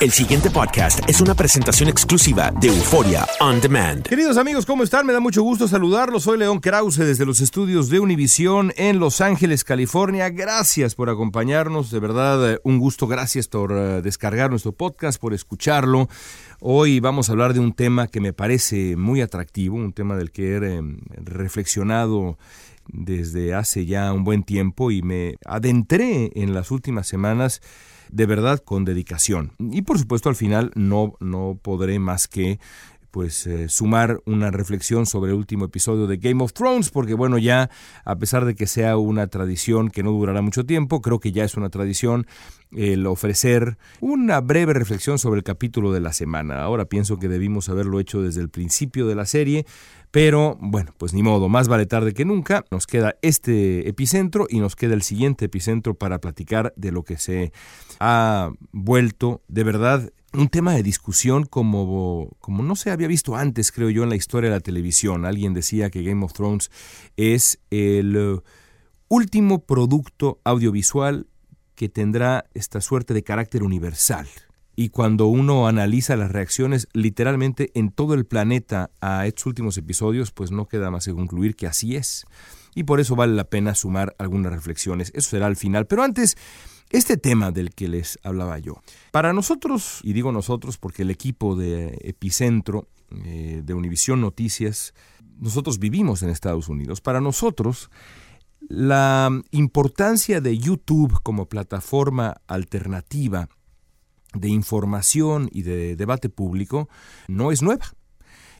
El siguiente podcast es una presentación exclusiva de Euforia On Demand. Queridos amigos, ¿cómo están? Me da mucho gusto saludarlos. Soy León Krause desde los estudios de Univisión en Los Ángeles, California. Gracias por acompañarnos. De verdad, eh, un gusto. Gracias por eh, descargar nuestro podcast, por escucharlo. Hoy vamos a hablar de un tema que me parece muy atractivo, un tema del que he eh, reflexionado desde hace ya un buen tiempo y me adentré en las últimas semanas de verdad con dedicación. Y por supuesto al final no, no podré más que pues eh, sumar una reflexión sobre el último episodio de Game of Thrones, porque bueno, ya a pesar de que sea una tradición que no durará mucho tiempo, creo que ya es una tradición el ofrecer una breve reflexión sobre el capítulo de la semana. Ahora pienso que debimos haberlo hecho desde el principio de la serie, pero bueno, pues ni modo, más vale tarde que nunca. Nos queda este epicentro y nos queda el siguiente epicentro para platicar de lo que se ha vuelto de verdad un tema de discusión como, como no se había visto antes, creo yo, en la historia de la televisión. Alguien decía que Game of Thrones es el uh, último producto audiovisual que tendrá esta suerte de carácter universal. Y cuando uno analiza las reacciones literalmente en todo el planeta a estos últimos episodios, pues no queda más que concluir que así es. Y por eso vale la pena sumar algunas reflexiones. Eso será al final. Pero antes, este tema del que les hablaba yo. Para nosotros, y digo nosotros porque el equipo de Epicentro, eh, de Univisión Noticias, nosotros vivimos en Estados Unidos. Para nosotros, la importancia de YouTube como plataforma alternativa de información y de debate público no es nueva.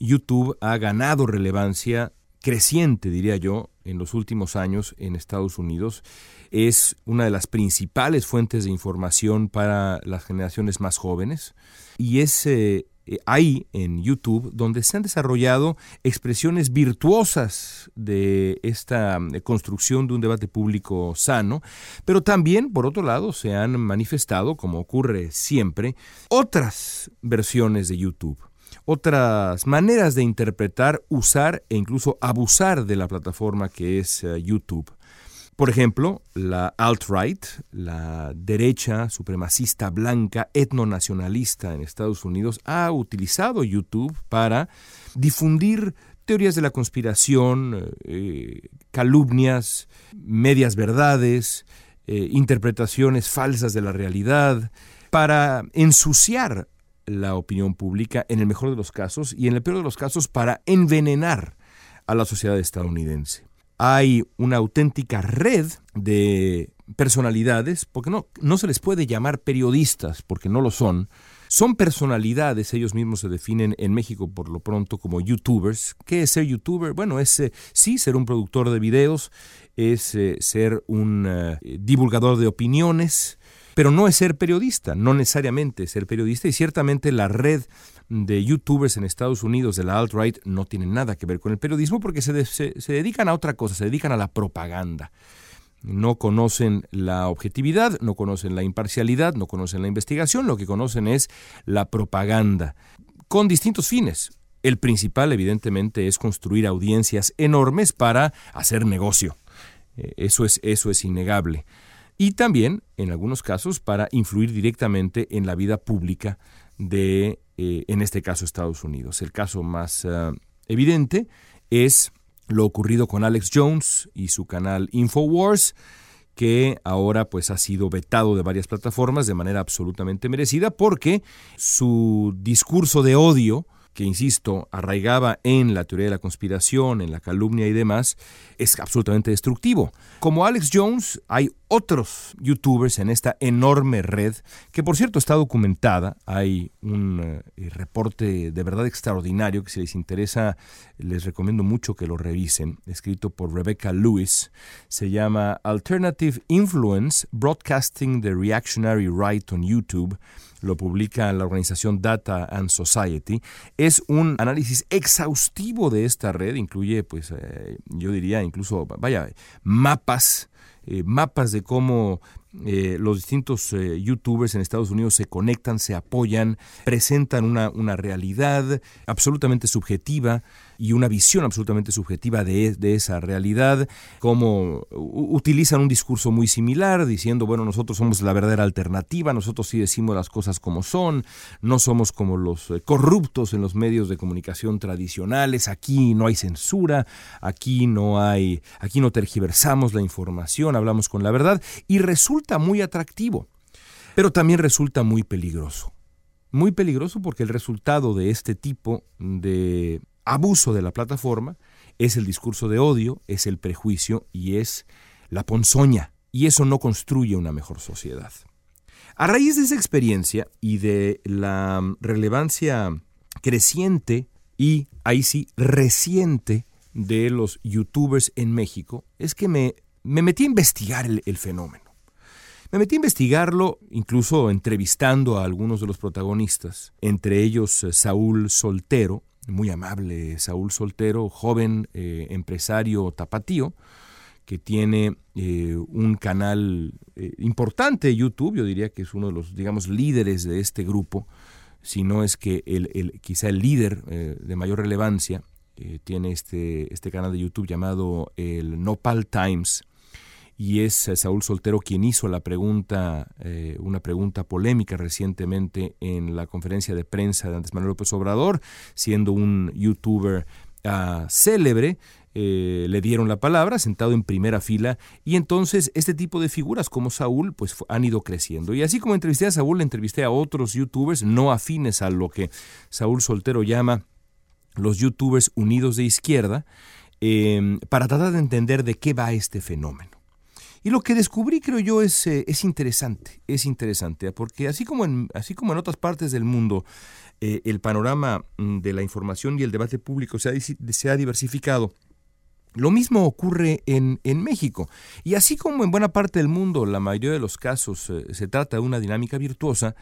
YouTube ha ganado relevancia creciente, diría yo, en los últimos años en Estados Unidos. Es una de las principales fuentes de información para las generaciones más jóvenes y es eh, eh, ahí en YouTube donde se han desarrollado expresiones virtuosas de esta eh, construcción de un debate público sano, pero también, por otro lado, se han manifestado, como ocurre siempre, otras versiones de YouTube otras maneras de interpretar, usar e incluso abusar de la plataforma que es eh, YouTube. Por ejemplo, la alt-right, la derecha supremacista blanca etnonacionalista en Estados Unidos, ha utilizado YouTube para difundir teorías de la conspiración, eh, calumnias, medias verdades, eh, interpretaciones falsas de la realidad, para ensuciar la opinión pública en el mejor de los casos y en el peor de los casos para envenenar a la sociedad estadounidense. Hay una auténtica red de personalidades, porque no, no se les puede llamar periodistas, porque no lo son, son personalidades, ellos mismos se definen en México por lo pronto como youtubers. ¿Qué es ser youtuber? Bueno, es eh, sí ser un productor de videos, es eh, ser un eh, divulgador de opiniones, pero no es ser periodista, no necesariamente es ser periodista y ciertamente la red de youtubers en Estados Unidos de la alt-right no tiene nada que ver con el periodismo porque se, se dedican a otra cosa, se dedican a la propaganda no conocen la objetividad, no conocen la imparcialidad, no conocen la investigación, lo que conocen es la propaganda, con distintos fines. El principal, evidentemente, es construir audiencias enormes para hacer negocio. Eh, eso es, eso es innegable. Y también, en algunos casos, para influir directamente en la vida pública de, eh, en este caso, Estados Unidos. El caso más eh, evidente es lo ocurrido con Alex Jones y su canal Infowars, que ahora pues ha sido vetado de varias plataformas de manera absolutamente merecida porque su discurso de odio que, insisto, arraigaba en la teoría de la conspiración, en la calumnia y demás, es absolutamente destructivo. Como Alex Jones, hay otros youtubers en esta enorme red, que por cierto está documentada. Hay un eh, reporte de verdad extraordinario que si les interesa les recomiendo mucho que lo revisen, escrito por Rebecca Lewis. Se llama Alternative Influence Broadcasting the Reactionary Right on YouTube lo publica la organización Data and Society, es un análisis exhaustivo de esta red, incluye, pues, eh, yo diría incluso, vaya, mapas, eh, mapas de cómo eh, los distintos youtubers en Estados Unidos se conectan, se apoyan, presentan una, una realidad absolutamente subjetiva y una visión absolutamente subjetiva de, esa realidad, como utilizan un discurso muy similar, diciendo, bueno, nosotros somos la verdadera alternativa, nosotros sí decimos las cosas como son, no somos como los eh, corruptos en los medios de comunicación tradicionales, aquí no hay censura, aquí no hay, aquí no tergiversamos la información, hablamos con la verdad, y resulta muy atractivo, pero también resulta muy peligroso. Muy peligroso porque el resultado de este tipo de abuso de la plataforma es el discurso de odio, es el prejuicio y es la ponzoña. Y eso no construye una mejor sociedad. A raíz de esa experiencia y de la relevancia creciente y ahí sí reciente de los youtubers en México, es que me, me metí a investigar el, el fenómeno. Me metí a investigarlo, incluso entrevistando a algunos de los protagonistas, entre ellos eh, Saúl Soltero, muy amable Saúl Soltero, joven eh, empresario tapatío, que tiene eh, un canal eh, importante de YouTube, yo diría que es uno de los, digamos, líderes de este grupo, si no es que el, quizá el líder de mayor relevancia, tiene este, este canal de YouTube llamado el Nopal Times, y es eh, Saúl Soltero quien hizo la pregunta, eh, una pregunta polémica recientemente en la conferencia de prensa de Andrés Manuel López Obrador, siendo un youtuber uh, célebre, eh, le dieron la palabra, sentado en primera fila, y entonces este tipo de figuras como Saúl pues han ido creciendo. Y así como entrevisté a Saúl, le entrevisté a otros youtubers no afines a lo que Saúl Soltero llama los youtubers unidos de izquierda, para tratar de entender de qué va este fenómeno. Y lo que descubrí, creo yo, es, eh, es interesante, es interesante, porque así como en, así como en otras partes del mundo, eh, el panorama mm, de la información y el debate público se ha, se ha diversificado, lo mismo ocurre en, en, México. Y así como en buena parte del mundo, la mayoría de los casos eh, se trata de una dinámica virtuosa,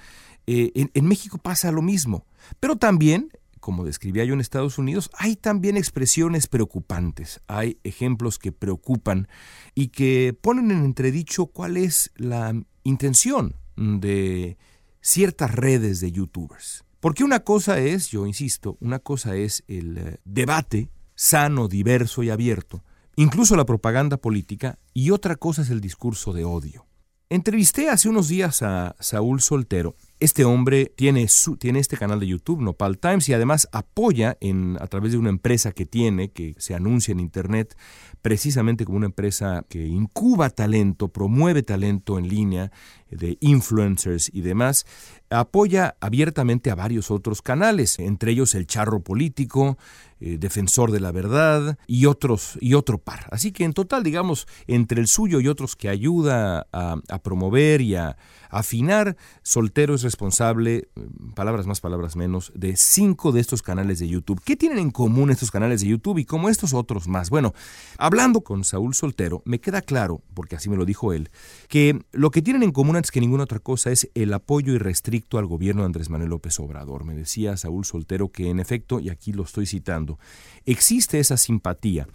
en México pasa lo mismo. Pero también como describía yo en Estados Unidos, hay también expresiones preocupantes, hay ejemplos que preocupan y que ponen en entredicho cuál es la intención de ciertas redes de youtubers. Porque una cosa es, yo insisto, una cosa es el eh, debate sano, diverso y abierto, incluso la propaganda política, y otra cosa es el discurso de odio. Entrevisté hace unos días a Saúl Soltero, este hombre tiene, su, tiene este canal de YouTube, Nopal Times, y además apoya en, a través de una empresa que tiene, que se anuncia en Internet, precisamente como una empresa que incuba talento, promueve talento en línea, de influencers y demás, apoya abiertamente a varios otros canales, entre ellos el Charro Político, eh, Defensor de la Verdad y otros y otro par. Así que en total, digamos, entre el suyo y otros que ayuda a, a promover y a afinar, Soltero es responsable, palabras más, palabras menos, de cinco de estos canales de YouTube. ¿Qué tienen en común estos canales de YouTube y como estos otros más? Bueno, hablando con Saúl Soltero, me queda claro, porque así me lo dijo él, que lo que tienen en común antes que ninguna otra cosa, es el apoyo irrestricto al gobierno de Andrés Manuel López Obrador. Me decía Saúl Soltero que en efecto, y aquí lo estoy citando, existe esa simpatía.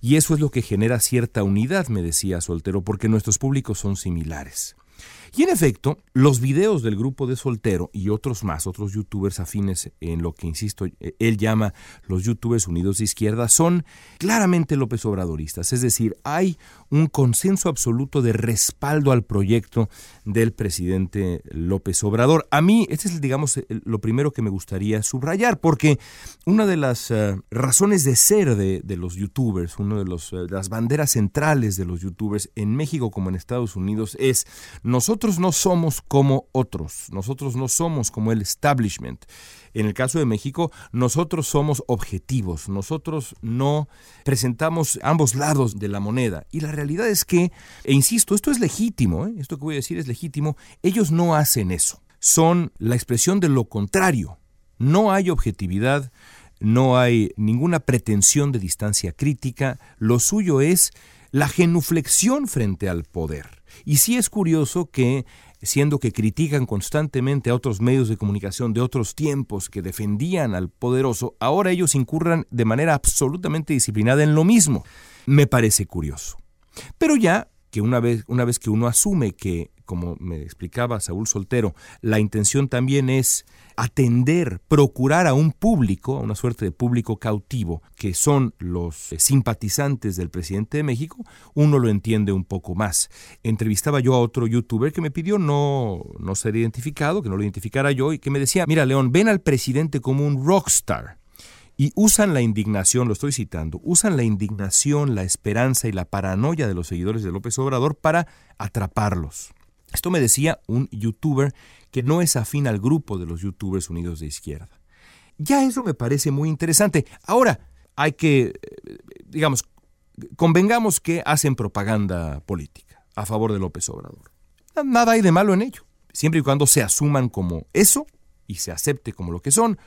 Y eso es lo que genera cierta unidad, me decía Soltero, porque nuestros públicos son similares. Y en efecto, los videos del grupo de Soltero y otros más, otros youtubers afines en lo que, insisto, él llama los youtubers unidos de izquierda, son claramente López Obradoristas. Es decir, hay un consenso absoluto de respaldo al proyecto del presidente López Obrador. A mí, este es, digamos, lo primero que me gustaría subrayar, porque una de las eh, razones de ser de, los youtubers, una de los, eh, las banderas centrales de los youtubers en México como en Estados Unidos es nosotros no somos como otros, nosotros no somos como el establishment. En el caso de México, nosotros somos objetivos, nosotros no presentamos ambos lados de la moneda. Y la realidad es que, e insisto, esto es legítimo, ¿eh? esto que voy a decir es legítimo, ellos no hacen eso, son la expresión de lo contrario. No hay objetividad, no hay ninguna pretensión de distancia crítica, lo suyo es la genuflexión frente al poder. Y sí es curioso que siendo que critican constantemente a otros medios de comunicación de otros tiempos que defendían al poderoso, ahora ellos incurran de manera absolutamente disciplinada en lo mismo. Me parece curioso. Pero ya que una vez, una vez que uno asume que, como me explicaba Saúl Soltero, la intención también es atender, procurar a un público, a una suerte de público cautivo, que son los eh, simpatizantes del presidente de México, uno lo entiende un poco más. Entrevistaba yo a otro youtuber que me pidió no, no ser identificado, que no lo identificara yo, y que me decía, mira León, ven al presidente como un rockstar. Y usan la indignación, lo estoy citando, usan la indignación, la esperanza y la paranoia de los seguidores de López Obrador para atraparlos. Esto me decía un youtuber que no es afín al grupo de los youtubers unidos de izquierda. Ya eso me parece muy interesante. Ahora, hay que, eh, digamos, convengamos que hacen propaganda política a favor de López Obrador. Nada hay de malo en ello. Siempre y cuando se asuman como eso y se acepte como lo que son,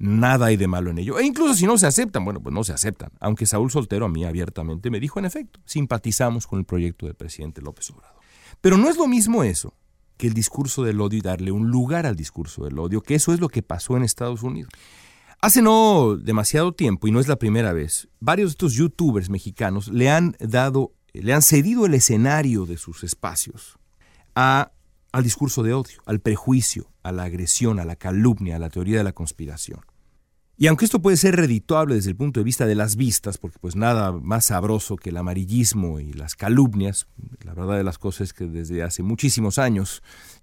nada hay de malo en ello. E incluso si no se aceptan, bueno, pues no se aceptan. Aunque Saúl Soltero a mí abiertamente me dijo, en efecto, simpatizamos con el proyecto del presidente López Obrador. Pero no es lo mismo eso que el discurso del odio y darle un lugar al discurso del odio, que eso es lo que pasó en Estados Unidos. Hace no demasiado tiempo, y no es la primera vez, varios de estos youtubers mexicanos le han dado, le han cedido el escenario de sus espacios a, al discurso de odio, al prejuicio, a la agresión, a la calumnia, a la teoría de la conspiración. Y aunque esto puede ser redituable desde el punto de vista de las vistas, porque pues nada más sabroso que el amarillismo y las calumnias, la verdad de las cosas es que desde hace muchísimos años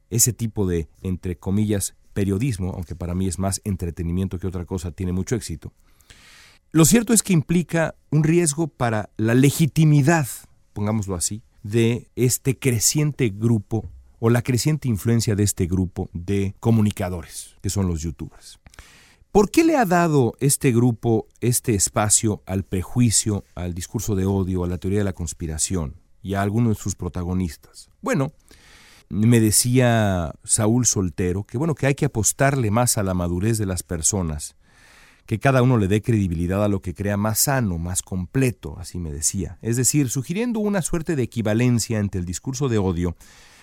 ese tipo de, entre comillas, periodismo, aunque para mí es más entretenimiento que otra cosa, tiene mucho éxito. Lo cierto es que implica un riesgo para la legitimidad, pongámoslo así, de este creciente grupo o la creciente influencia de este grupo de comunicadores, que son los youtubers. ¿Por qué le ha dado este grupo este espacio al prejuicio, al discurso de odio, a la teoría de la conspiración y a algunos de sus protagonistas? Bueno, me decía Saúl Soltero que bueno, que hay que apostarle más a la madurez de las personas, que cada uno le dé credibilidad a lo que crea más sano, más completo, así me decía. Es decir, sugiriendo una suerte de equivalencia entre el discurso de odio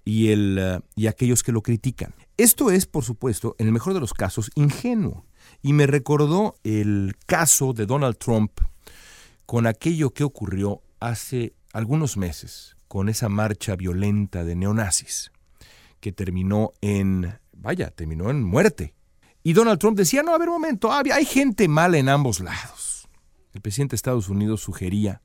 y, el, eh, y aquellos que lo critican. Esto es, por supuesto, en el mejor de los casos, ingenuo y me recordó el caso de Donald Trump con aquello que ocurrió hace algunos meses con esa marcha violenta de neonazis que terminó en, vaya, terminó en muerte. Y Donald Trump decía, no, a ver un momento, hay gente mala en ambos lados. El presidente de Estados Unidos sugería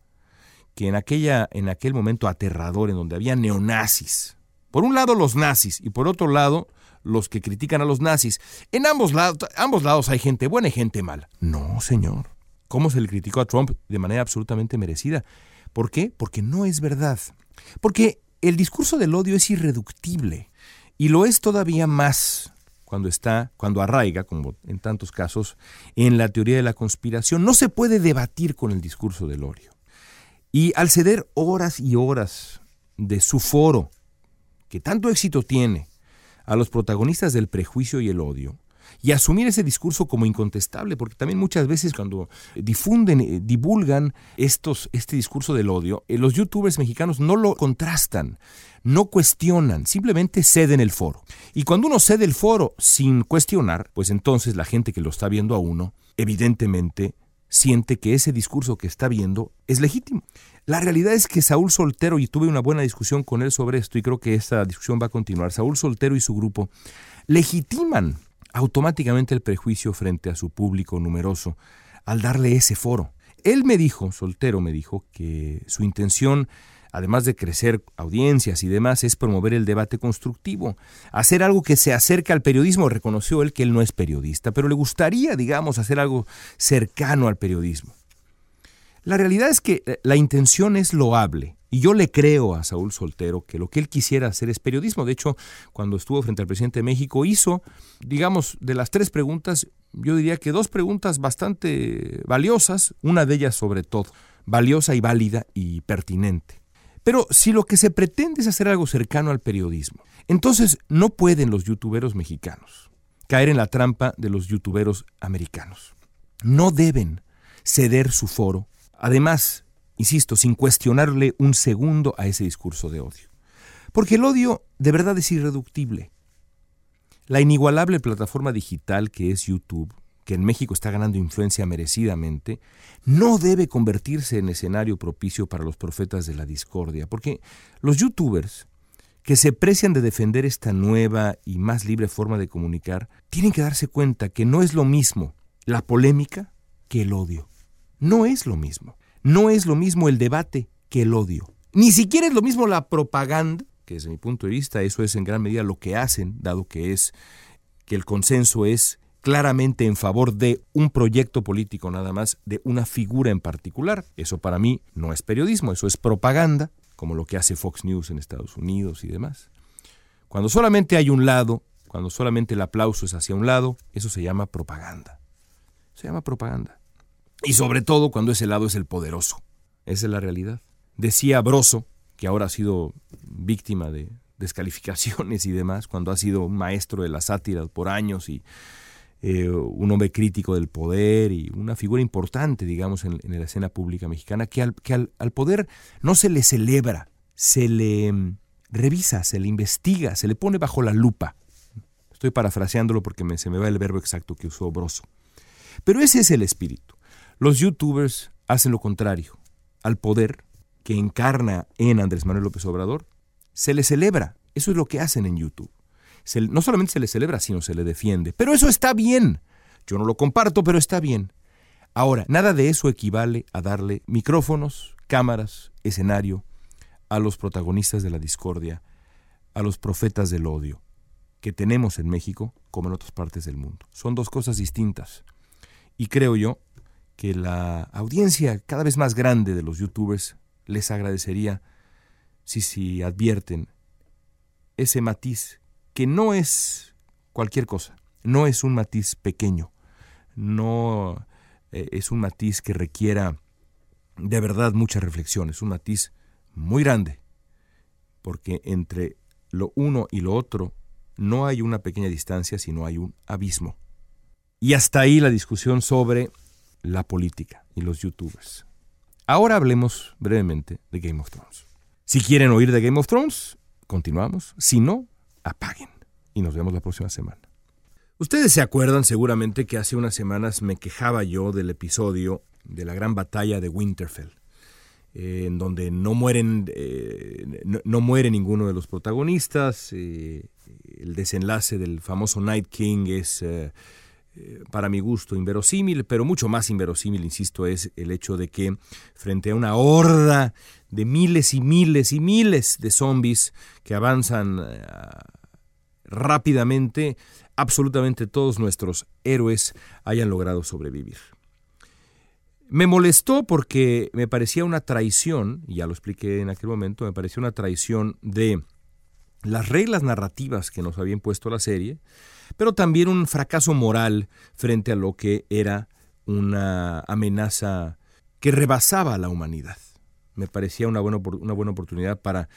que en, aquella, en aquel momento aterrador en donde había neonazis, por un lado los nazis y por otro lado los que critican a los nazis. En ambos, lados, hay gente buena y gente mala. No, señor. ¿Cómo se le criticó a Trump de manera absolutamente merecida? ¿Por qué? Porque no es verdad. Porque el discurso del odio es irreductible y lo es todavía más cuando está, cuando arraiga, como en tantos casos, en la teoría de la conspiración. No se puede debatir con el discurso del odio. Y al ceder horas y horas de su foro, que tanto éxito tiene, a los protagonistas del prejuicio y el odio, y asumir ese discurso como incontestable, porque también muchas veces cuando difunden, eh, divulgan estos, este discurso del odio, eh, los youtubers mexicanos no lo contrastan, no cuestionan, simplemente ceden el foro. Y cuando uno cede el foro sin cuestionar, pues entonces la gente que lo está viendo a uno, evidentemente siente que ese discurso que está viendo es legítimo. La realidad es que Saúl Soltero, y tuve una buena discusión con él sobre esto, y creo que esta discusión va a continuar, Saúl Soltero y su grupo legitiman automáticamente el prejuicio frente a su público numeroso al darle ese foro. Él me dijo, Soltero me dijo, que su intención además de crecer audiencias y demás, es promover el debate constructivo, hacer algo que se acerque al periodismo. Reconoció él que él no es periodista, pero le gustaría, digamos, hacer algo cercano al periodismo. La realidad es que eh, la intención es loable. Y yo le creo a Saúl Soltero que lo que él quisiera hacer es periodismo. De hecho, cuando estuvo frente al presidente de México, hizo, digamos, de las tres preguntas, yo diría que dos preguntas bastante valiosas, una de ellas sobre todo, valiosa y válida y pertinente. Pero si lo que se pretende es hacer algo cercano al periodismo, entonces no pueden los youtuberos mexicanos caer en la trampa de los youtuberos americanos. No deben ceder su foro. Además, insisto, sin cuestionarle un segundo a ese discurso de odio. Porque el odio de verdad es irreductible. La inigualable plataforma digital que es YouTube que en México está ganando influencia merecidamente, no debe convertirse en escenario propicio para los profetas de la discordia, porque los youtubers que se precian de defender esta nueva y más libre forma de comunicar, tienen que darse cuenta que no es lo mismo la polémica que el odio. No es lo mismo. No es lo mismo el debate que el odio. Ni siquiera es lo mismo la propaganda, que desde mi punto de vista eso es en gran medida lo que hacen, dado que es que el consenso es claramente en favor de un proyecto político nada más, de una figura en particular. Eso para mí no es periodismo, eso es propaganda, como lo que hace Fox News en Estados Unidos y demás. Cuando solamente hay un lado, cuando solamente el aplauso es hacia un lado, eso se llama propaganda. Se llama propaganda. Y sobre todo cuando ese lado es el poderoso. Esa es la realidad. Decía Broso, que ahora ha sido víctima de descalificaciones y demás, cuando ha sido un maestro de la sátira por años y eh, un hombre crítico del poder y una figura importante, digamos, en, la escena pública mexicana, que, al, que al, poder no se le celebra, se le mm, revisa, se le investiga, se le pone bajo la lupa. Estoy parafraseándolo porque me, se me va el verbo exacto que usó Broso. Pero ese es el espíritu. Los youtubers hacen lo contrario. Al poder que encarna en Andrés Manuel López Obrador, se le celebra. Eso es lo que hacen en YouTube no solamente se le celebra, sino se le defiende. Pero eso está bien. Yo no lo comparto, pero está bien. Ahora, nada de eso equivale a darle micrófonos, cámaras, escenario a los protagonistas de la discordia, a los profetas del odio, que tenemos en México como en otras partes del mundo. Son dos cosas distintas. Y creo yo que la audiencia cada vez más grande de los youtubers les agradecería si, si advierten ese matiz que no es cualquier cosa, no es un matiz pequeño, no eh, es un matiz que requiera de verdad mucha reflexión, es un matiz muy grande, porque entre lo uno y lo otro no hay una pequeña distancia, sino hay un abismo. Y hasta ahí la discusión sobre la política y los youtubers. Ahora hablemos brevemente de Game of Thrones. Si quieren oír de Game of Thrones, continuamos. Si no, apaguen. Y nos vemos la próxima semana. Ustedes se acuerdan seguramente que hace unas semanas me quejaba yo del episodio de la gran batalla de Winterfell, eh, en donde no mueren, eh, no, muere ninguno de los protagonistas. Eh, el desenlace del famoso Night King es, para mi gusto, inverosímil, pero mucho más inverosímil, insisto, es el hecho de que frente a una horda de miles y miles y miles de zombies que avanzan rápidamente absolutamente todos nuestros héroes hayan logrado sobrevivir. Me molestó porque me parecía una traición, ya lo expliqué en aquel momento, me parecía una traición de las reglas narrativas que nos había impuesto la serie, pero también un fracaso moral frente a lo que era una amenaza que rebasaba a la humanidad. Me parecía una buena, una buena oportunidad para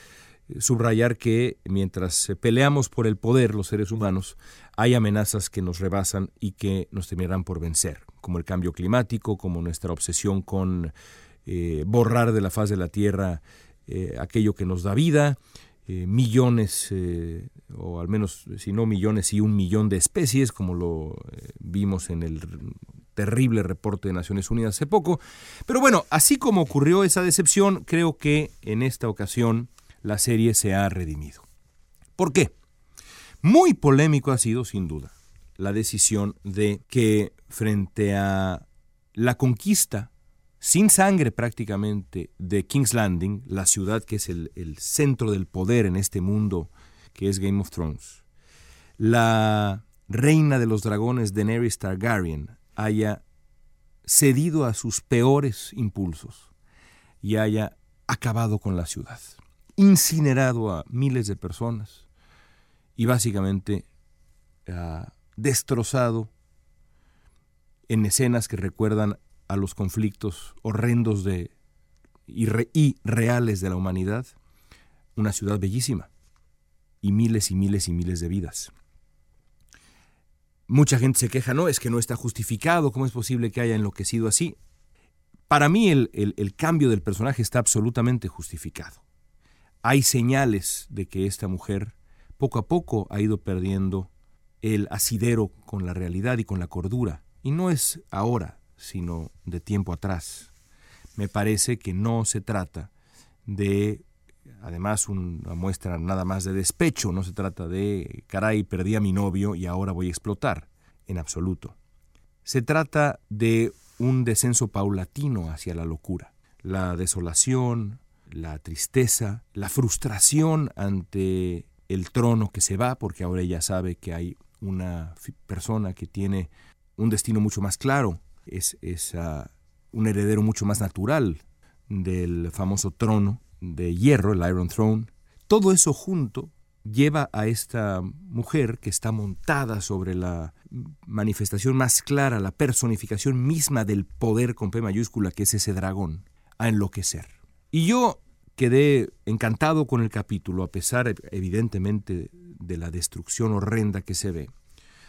subrayar que mientras peleamos por el poder los seres humanos, hay amenazas que nos rebasan y que nos terminarán por vencer, como el cambio climático, como nuestra obsesión con eh, borrar de la faz de la Tierra eh, aquello que nos da vida, eh, millones, o al menos si no millones y un millón de especies, como lo vimos en el terrible reporte de Naciones Unidas hace poco. Pero bueno, así como ocurrió esa decepción, creo que en esta ocasión la serie se ha redimido. ¿Por qué? Muy polémico ha sido, sin duda, la decisión de que frente a la conquista sin sangre prácticamente de King's Landing, la ciudad que es el, centro del poder en este mundo que es Game of Thrones, la reina de los dragones Daenerys Targaryen haya cedido a sus peores impulsos y haya acabado con la ciudad, incinerado a miles de personas y básicamente ha destrozado en escenas que recuerdan a los conflictos horrendos de, y, reales de la humanidad, una ciudad bellísima y miles y miles y miles de vidas. Mucha gente se queja, no, es que no está justificado, ¿cómo es posible que haya enloquecido así? Para mí el, cambio del personaje está absolutamente justificado. Hay señales de que esta mujer poco a poco ha ido perdiendo el asidero con la realidad y con la cordura. Y no es ahora, sino de tiempo atrás. Me parece que no se trata de además una muestra nada más de despecho, no se trata de, caray, perdí a mi novio y ahora voy a explotar, en absoluto. Se trata de un descenso paulatino hacia la locura, la desolación, la tristeza, la frustración ante el trono que se va, porque ahora ella sabe que hay una persona que tiene un destino mucho más claro, es, es un heredero mucho más natural del famoso trono, de hierro, el Iron Throne, todo eso junto lleva a esta mujer que está montada sobre la manifestación más clara, la personificación misma del poder con P mayúscula, que es ese dragón, a enloquecer. Y yo quedé encantado con el capítulo, a pesar evidentemente de la destrucción horrenda que se ve,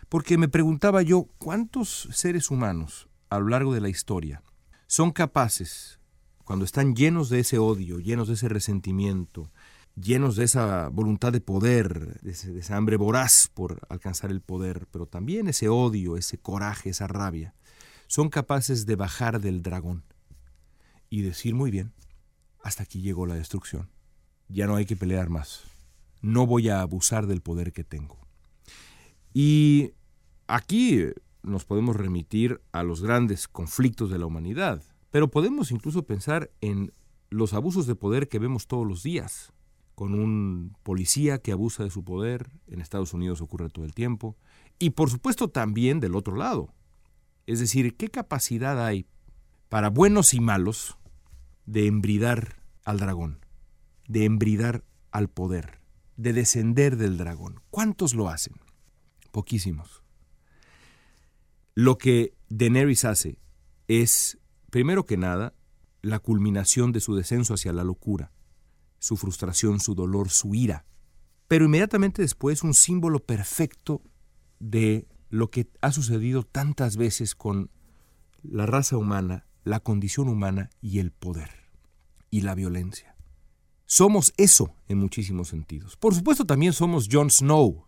porque me preguntaba yo cuántos seres humanos a lo largo de la historia son capaces cuando están llenos de ese odio, llenos de ese resentimiento, llenos de esa voluntad de poder, de, esa hambre voraz por alcanzar el poder, pero también ese odio, ese coraje, esa rabia, son capaces de bajar del dragón y decir muy bien, hasta aquí llegó la destrucción, ya no hay que pelear más, no voy a abusar del poder que tengo. Y aquí nos podemos remitir a los grandes conflictos de la humanidad, pero podemos incluso pensar en los abusos de poder que vemos todos los días, con un policía que abusa de su poder, en Estados Unidos ocurre todo el tiempo, y por supuesto también del otro lado. Es decir, ¿qué capacidad hay para buenos y malos de embridar al dragón, de embridar al poder, de descender del dragón? ¿Cuántos lo hacen? Poquísimos. Lo que Daenerys hace es Primero que nada, la culminación de su descenso hacia la locura, su frustración, su dolor, su ira. Pero inmediatamente después un símbolo perfecto de lo que ha sucedido tantas veces con la raza humana, la condición humana y el poder y la violencia. Somos eso en muchísimos sentidos. Por supuesto también somos Jon Snow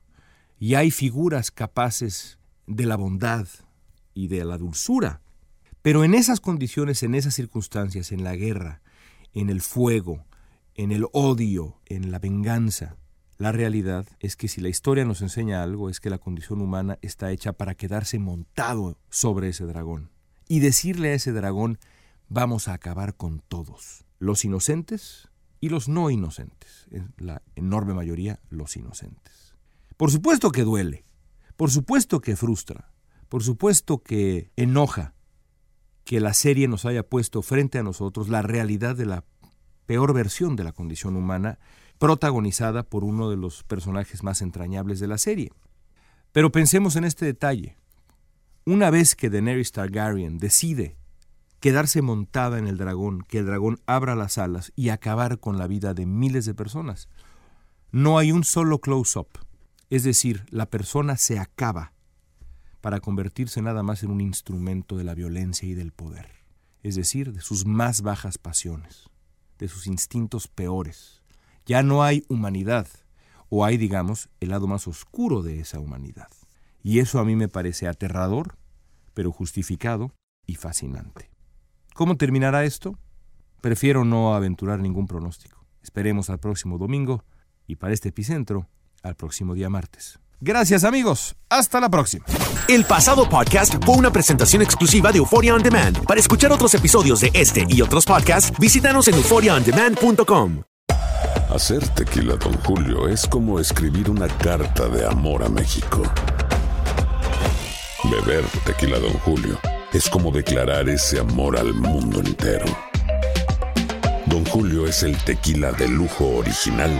y hay figuras capaces de la bondad y de la dulzura pero en esas condiciones, en esas circunstancias, en la guerra, en el fuego, en el odio, en la venganza, la realidad es que si la historia nos enseña algo es que la condición humana está hecha para quedarse montado sobre ese dragón y decirle a ese dragón vamos a acabar con todos, los inocentes y los no inocentes, en la enorme mayoría los inocentes. Por supuesto que duele, por supuesto que frustra, por supuesto que enoja, que la serie nos haya puesto frente a nosotros la realidad de la peor versión de la condición humana, protagonizada por uno de los personajes más entrañables de la serie. Pero pensemos en este detalle. Una vez que Daenerys Targaryen decide quedarse montada en el dragón, que el dragón abra las alas y acabar con la vida de miles de personas, no hay un solo close-up. Es decir, la persona se acaba para convertirse nada más en un instrumento de la violencia y del poder, es decir, de sus más bajas pasiones, de sus instintos peores. Ya no hay humanidad, o hay, digamos, el lado más oscuro de esa humanidad. Y eso a mí me parece aterrador, pero justificado y fascinante. ¿Cómo terminará esto? Prefiero no aventurar ningún pronóstico. Esperemos al próximo domingo y para este epicentro, al próximo día martes. Gracias amigos, hasta la próxima. El pasado podcast fue una presentación exclusiva de Euphoria On Demand. Para escuchar otros episodios de este y otros podcasts, visítanos en euphoriaondemand.com. Hacer tequila, Don Julio, es como escribir una carta de amor a México. Beber tequila, Don Julio, es como declarar ese amor al mundo entero. Don Julio es el tequila de lujo original,